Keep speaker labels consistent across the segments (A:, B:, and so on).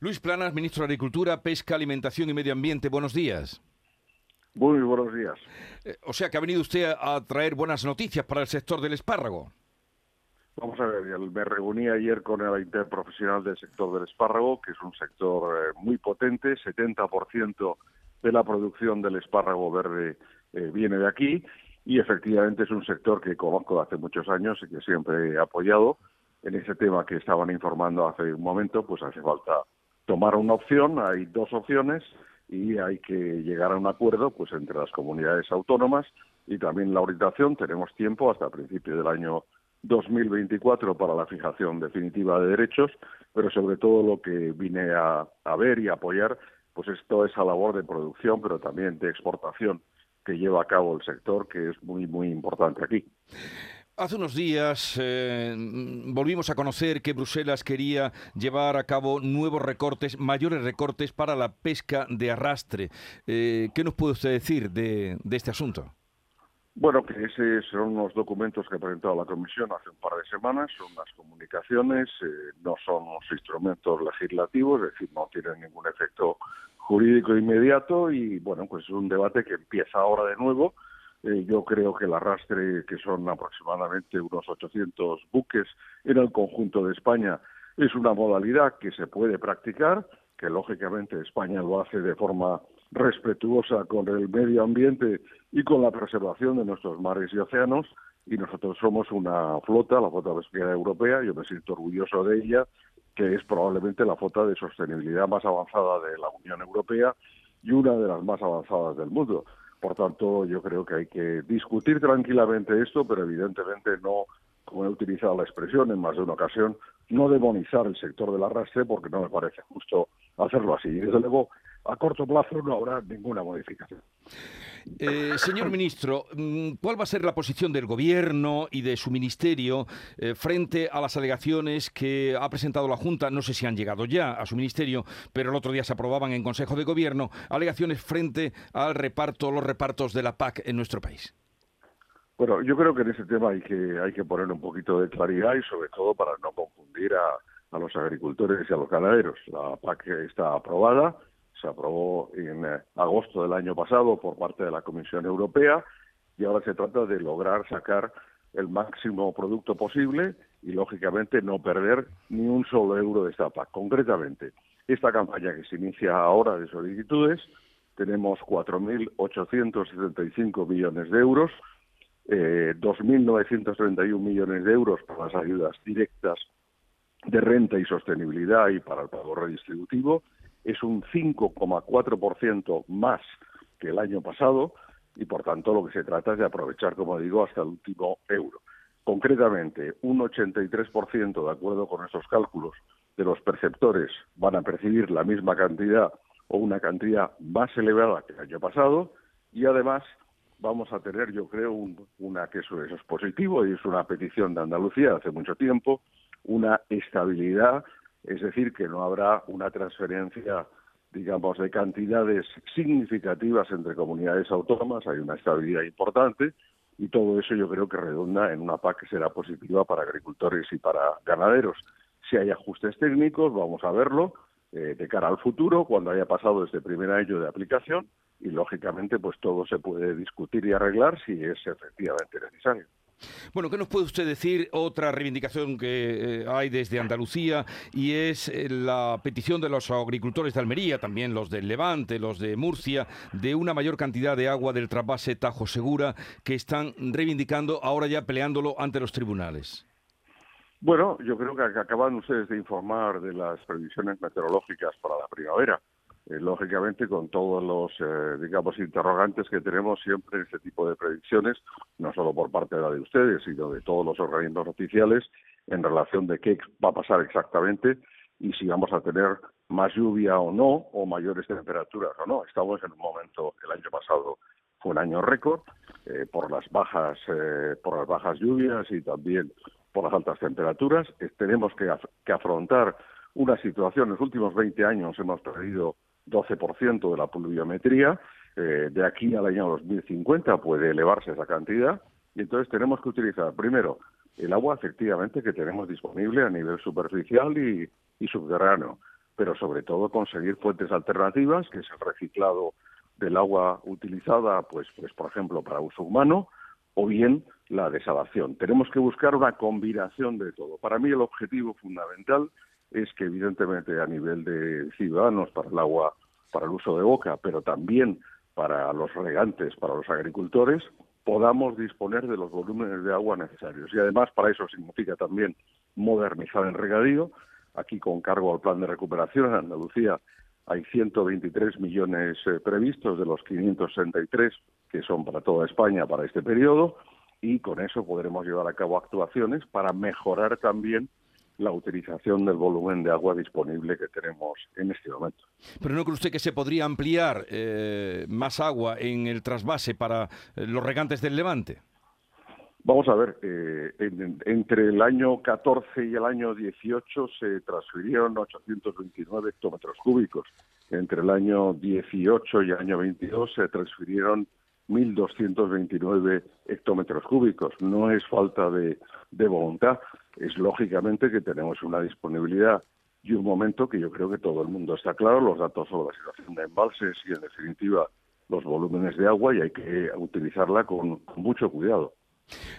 A: Luis Planas, ministro de Agricultura, Pesca, Alimentación y Medio Ambiente. Buenos días.
B: Muy buenos días.
A: Eh, o sea que ha venido usted a traer buenas noticias para el sector del espárrago.
B: Vamos a ver, me reuní ayer con el interprofesional del sector del espárrago, que es un sector eh, muy potente, 70% de la producción del espárrago verde eh, viene de aquí y efectivamente es un sector que conozco hace muchos años y que siempre he apoyado. En ese tema que estaban informando hace un momento, pues hace falta tomar una opción, hay dos opciones y hay que llegar a un acuerdo pues entre las comunidades autónomas y también la orientación. Tenemos tiempo hasta el principio del año 2024 para la fijación definitiva de derechos, pero sobre todo lo que vine a, a ver y apoyar, pues es toda esa labor de producción, pero también de exportación que lleva a cabo el sector, que es muy, muy importante aquí.
A: Hace unos días eh, volvimos a conocer que Bruselas quería llevar a cabo nuevos recortes, mayores recortes para la pesca de arrastre. Eh, ¿Qué nos puede usted decir de, este asunto?
B: Bueno, que esos son unos documentos que ha presentado la Comisión hace un par de semanas, son las comunicaciones, eh, no son unos instrumentos legislativos, es decir, no tienen ningún efecto jurídico inmediato y, bueno, pues es un debate que empieza ahora de nuevo eh, yo creo que el arrastre, que son aproximadamente unos 800 buques en el conjunto de España, es una modalidad que se puede practicar, que lógicamente España lo hace de forma respetuosa con el medio ambiente y con la preservación de nuestros mares y océanos, y nosotros somos una flota, la flota pesquera europea, yo me siento orgulloso de ella, que es probablemente la flota de sostenibilidad más avanzada de la Unión Europea y una de las más avanzadas del mundo. Por tanto, yo creo que hay que discutir tranquilamente esto, pero evidentemente no, como he utilizado la expresión en más de una ocasión, no demonizar el sector del arrastre porque no me parece justo hacerlo así. Y desde luego, a corto plazo no habrá ninguna modificación.
A: Eh, señor ministro, mm, ¿cuál va a ser la posición del Gobierno y de su ministerio eh, frente a las alegaciones que ha presentado la Junta? No sé si han llegado ya a su ministerio, pero el otro día se aprobaban en Consejo de Gobierno alegaciones frente al reparto, los repartos de la PAC en nuestro país.
B: Bueno, yo creo que en ese tema hay que hay que poner un poquito de claridad y sobre todo para no confundir a, a los agricultores y a los ganaderos. La PAC está aprobada, se aprobó en eh, agosto del año pasado por parte de la Comisión Europea y ahora se trata de lograr sacar el máximo producto posible y lógicamente no perder ni un solo euro de esta PAC. Concretamente, esta campaña que se inicia ahora de solicitudes, tenemos 4.875 millones de euros, eh, 2.931 millones de euros para las ayudas directas de renta y sostenibilidad y para el pago redistributivo es un 5,4% más que el año pasado y por tanto lo que se trata es de aprovechar, como digo, hasta el último euro. Concretamente, un 83% de acuerdo con estos cálculos de los perceptores van a percibir la misma cantidad o una cantidad más elevada que el año pasado y además vamos a tener, yo creo, una que eso es positivo y es una petición de Andalucía hace mucho tiempo, una estabilidad es decir, que no habrá una transferencia, digamos, de cantidades significativas entre comunidades autónomas, hay una estabilidad importante y todo eso yo creo que redunda en una PAC que será positiva para agricultores y para ganaderos. Si hay ajustes técnicos, vamos a verlo eh, de cara al futuro, cuando haya pasado este primer año de aplicación, y lógicamente pues todo se puede discutir y arreglar si es efectivamente necesario.
A: Bueno, ¿qué nos puede usted decir? Otra reivindicación que eh, hay desde Andalucía y es eh, la petición de los agricultores de Almería, también los del Levante, los de Murcia, de una mayor cantidad de agua del trasvase Tajo Segura que están reivindicando, ahora ya peleándolo ante los tribunales.
B: Bueno, yo creo que acaban ustedes de informar de las previsiones meteorológicas para la primavera. Eh, lógicamente con todos los, eh, digamos, interrogantes que tenemos siempre en este tipo de predicciones, no solo por parte de la de ustedes, sino de todos los organismos oficiales, en relación de qué va a pasar exactamente y si vamos a tener más lluvia o no, o mayores temperaturas o no. Estamos en un momento, el año pasado fue un año récord, eh, por las bajas, por las bajas lluvias y también por las altas temperaturas. tenemos que, que afrontar una situación, en los últimos 20 años hemos perdido 12% de la pluviometría. Eh, de aquí al año 2050 puede elevarse esa cantidad y entonces tenemos que utilizar primero el agua efectivamente que tenemos disponible a nivel superficial y, subterráneo. pero sobre todo conseguir fuentes alternativas, que es el reciclado del agua utilizada, pues, pues por ejemplo, para uso humano, o bien la desalación. Tenemos que buscar una combinación de todo. Para mí el objetivo fundamental es que evidentemente a nivel de ciudadanos para el agua, para el uso de boca, pero también para los regantes, para los agricultores, podamos disponer de los volúmenes de agua necesarios. Y además para eso significa también modernizar el regadío. Aquí con cargo al plan de recuperación en Andalucía hay 123 millones eh, previstos de los 563 que son para toda España para este periodo y con eso podremos llevar a cabo actuaciones para mejorar también la utilización del volumen de agua disponible que tenemos en este momento.
A: Pero ¿no cree usted que se podría ampliar eh, más agua en el trasvase para eh, los regantes del Levante?
B: Vamos a ver, eh, entre el año 14 y el año 18 se transfirieron 829 hectómetros cúbicos. Entre el año 18 y el año 22 se transfirieron 1.229 hectómetros cúbicos. No es falta de, voluntad, es lógicamente que tenemos una disponibilidad y un momento que yo creo que todo el mundo está claro, los datos sobre la situación de embalses y, en definitiva, los volúmenes de agua y hay que utilizarla con, mucho cuidado.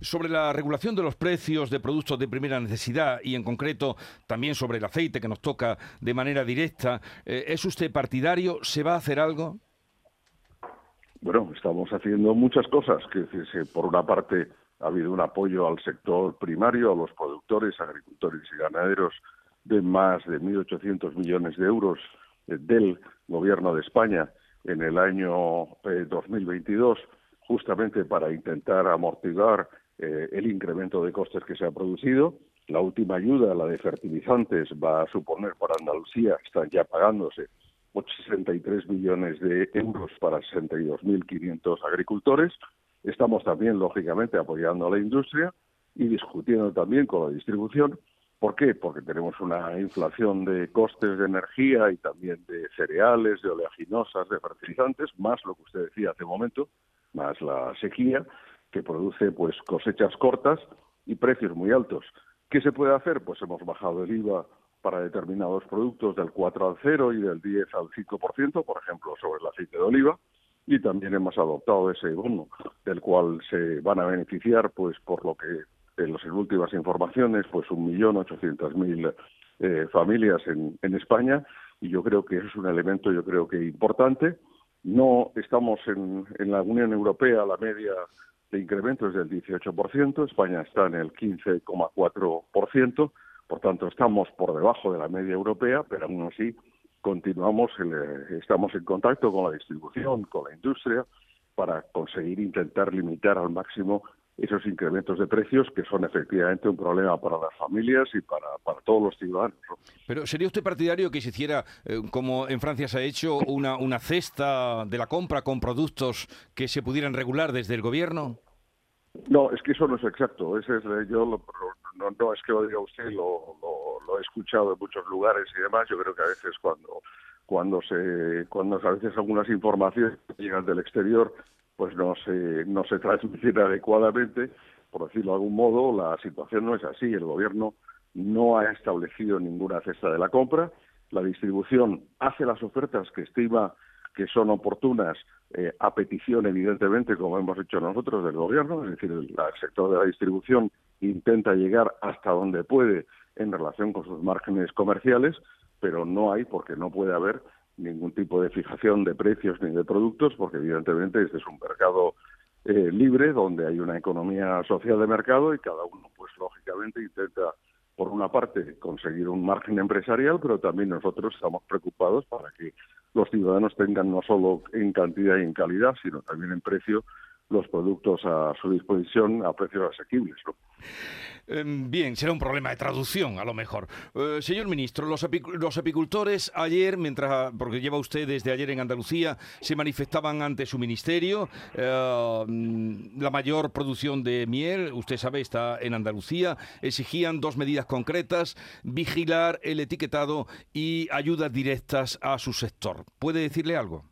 A: Sobre la regulación de los precios de productos de primera necesidad y en concreto también sobre el aceite que nos toca de manera directa, eh, ¿es usted partidario? ¿Se va a hacer algo?
B: Bueno, estamos haciendo muchas cosas. Que por una parte ha habido un apoyo al sector primario, a los productores, agricultores y ganaderos de más de 1.800 millones de euros eh, del Gobierno de España en el año 2022, eh, justamente para intentar amortiguar eh, el incremento de costes que se ha producido. La última ayuda, la de fertilizantes, va a suponer para Andalucía, están ya pagándose 63 millones de euros para 62.500 agricultores. Estamos también, lógicamente, apoyando a la industria y discutiendo también con la distribución. ¿Por qué? Porque tenemos una inflación de costes de energía y también de cereales, de oleaginosas, de fertilizantes, más lo que usted decía hace un momento, más la sequía, que produce pues cosechas cortas y precios muy altos. ¿Qué se puede hacer? Pues hemos bajado el IVA para determinados productos del 4 al 0 y del 10 al 5%, por ejemplo, sobre el aceite de oliva, y también hemos adoptado ese bono del cual se van a beneficiar, pues por lo que en las últimas informaciones, pues 1.800.000 eh, familias en, en España, y yo creo que es un elemento, yo creo que importante. No estamos en, en la Unión Europea, la media de incremento es del 18%, España está en el 15,4%, por tanto, estamos por debajo de la media europea, pero aún así continuamos, eh, estamos en contacto con la distribución, con la industria, para conseguir intentar limitar al máximo esos incrementos de precios que son efectivamente un problema para las familias y para, todos los ciudadanos.
A: Pero ¿sería usted partidario que se hiciera, eh, como en Francia se ha hecho, una, una cesta de la compra con productos que se pudieran regular desde el gobierno?
B: No, es que eso no es exacto. Ese es, yo lo, no, no es que lo diga usted, lo, lo, he escuchado en muchos lugares y demás. Yo creo que a veces cuando cuando se cuando a veces algunas informaciones llegan del exterior pues no se no se transmiten adecuadamente. Por decirlo de algún modo la situación no es así. El gobierno no ha establecido ninguna cesta de la compra. La distribución hace las ofertas que estima que son oportunas eh, a petición, evidentemente, como hemos hecho nosotros del gobierno, es decir, el, sector de la distribución intenta llegar hasta donde puede en relación con sus márgenes comerciales, pero no hay, porque no puede haber ningún tipo de fijación de precios ni de productos, porque evidentemente este es un mercado eh, libre donde hay una economía social de mercado y cada uno, pues lógicamente, intenta por una parte, conseguir un margen empresarial, pero también nosotros estamos preocupados para que los ciudadanos tengan no solo en cantidad y en calidad, sino también en precio los productos a su disposición a precios asequibles.
A: Em, bien, será un problema de traducción, a lo mejor. Eh, señor ministro, los, apicultores ayer, mientras, porque lleva usted desde ayer en Andalucía, se manifestaban ante su ministerio. Eh, mm, la mayor producción de miel, usted sabe, está en Andalucía. Exigían dos medidas concretas, vigilar el etiquetado y ayudas directas a su sector. ¿Puede decirle algo?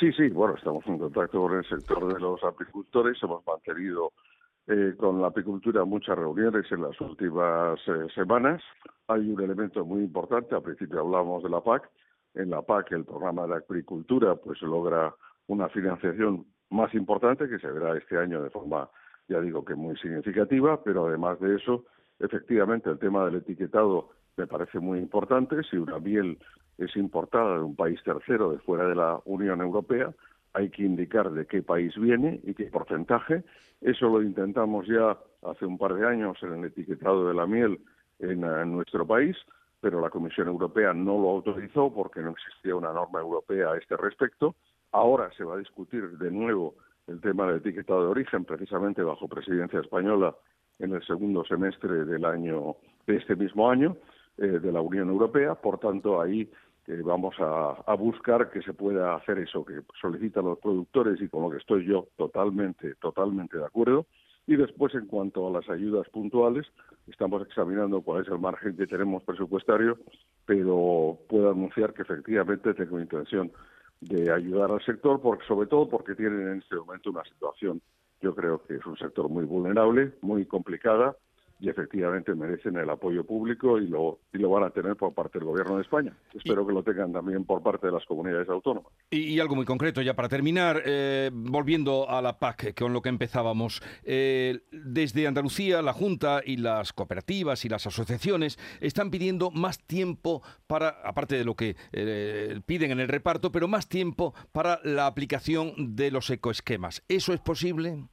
B: Sí, sí, bueno, estamos en contacto con el sector de los apicultores, hemos mantenido eh, con la apicultura muchas reuniones en las últimas eh, semanas. Hay un elemento muy importante, al principio hablábamos de la PAC. En la PAC el programa de agricultura pues logra una financiación más importante que se verá este año de forma, ya digo que muy significativa, pero además de eso, efectivamente el tema del etiquetado me parece muy importante. Si una miel es importada de un país tercero de fuera de la Unión Europea, hay que indicar de qué país viene y qué porcentaje. Eso lo intentamos ya hace un par de años en el etiquetado de la miel en, nuestro país, pero la Comisión Europea no lo autorizó porque no existía una norma europea a este respecto. Ahora se va a discutir de nuevo el tema del etiquetado de origen, precisamente bajo presidencia española en el segundo semestre del año de este mismo año eh, de la Unión Europea. Por tanto, ahí vamos a, buscar que se pueda hacer eso que solicitan los productores y con lo que estoy yo totalmente, totalmente de acuerdo. Y después, en cuanto a las ayudas puntuales, estamos examinando cuál es el margen que tenemos presupuestario, pero puedo anunciar que efectivamente tengo intención de ayudar al sector, porque, sobre todo porque tienen en este momento una situación, yo creo que es un sector muy vulnerable, muy complicada, y efectivamente merecen el apoyo público y lo, y lo van a tener por parte del Gobierno de España. Espero que lo tengan también por parte de las comunidades autónomas.
A: Y, algo muy concreto, ya para terminar, eh, volviendo a la PAC, con lo que empezábamos, eh, desde Andalucía, la Junta y las cooperativas y las asociaciones están pidiendo más tiempo para, aparte de lo que eh, piden en el reparto, pero más tiempo para la aplicación de los ecoesquemas. ¿Eso es posible?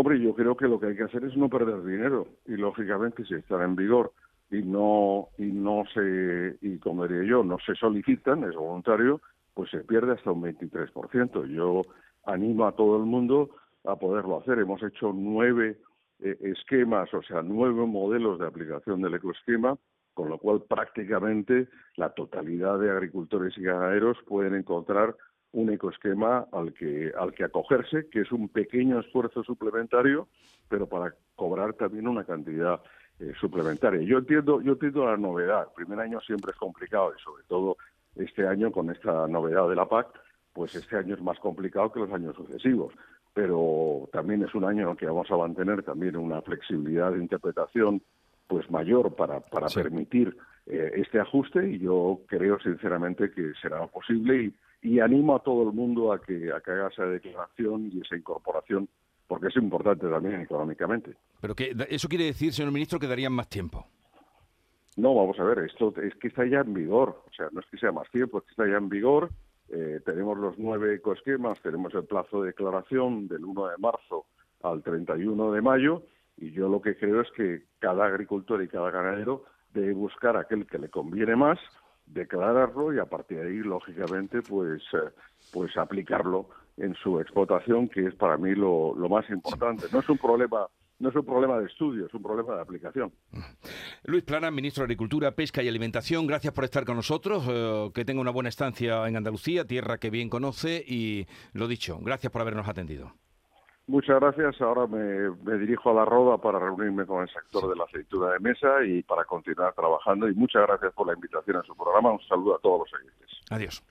B: Hombre, yo creo que lo que hay que hacer es no perder dinero y lógicamente si están en vigor y no y no se y como diría yo no se solicitan es voluntario pues se pierde hasta un 23%. Yo animo a todo el mundo a poderlo hacer. Hemos hecho nueve eh, esquemas, o sea, nueve modelos de aplicación del ecoesquema, con lo cual prácticamente la totalidad de agricultores y ganaderos pueden encontrar un ecoesquema al que, al que acogerse, que es un pequeño esfuerzo suplementario, pero para cobrar también una cantidad eh, suplementaria. Yo entiendo, yo entiendo la novedad. El primer año siempre es complicado y sobre todo este año con esta novedad de la PAC, pues este año es más complicado que los años sucesivos. Pero también es un año en el que vamos a mantener también una flexibilidad de interpretación pues mayor para, para permitir eh, este ajuste y yo creo sinceramente que será posible y y animo a todo el mundo a que, a que haga esa declaración y esa incorporación, porque es importante también económicamente.
A: Pero que eso quiere decir, señor ministro, que darían más tiempo.
B: No, vamos a ver, esto es que está ya en vigor, o sea, no es que sea más tiempo, es que está ya en vigor. Eh, tenemos los nueve ecoesquemas, tenemos el plazo de declaración del 1 de marzo al 31 de mayo, y yo lo que creo es que cada agricultor y cada ganadero debe buscar aquel que le conviene más declararlo y a partir de ahí, lógicamente, pues, eh, pues aplicarlo en su explotación, que es para mí lo, más importante. No es un problema no es un problema de estudio, es un problema de aplicación.
A: Luis Plana, ministro de Agricultura, Pesca y Alimentación, gracias por estar con nosotros, eh, que tenga una buena estancia en Andalucía, tierra que bien conoce y lo dicho, gracias por habernos atendido.
B: Muchas gracias. Ahora me, dirijo a la Roda para reunirme con el sector de la aceituna de mesa y para continuar trabajando. Y muchas gracias por la invitación a su programa. Un saludo a todos los oyentes.
A: Adiós.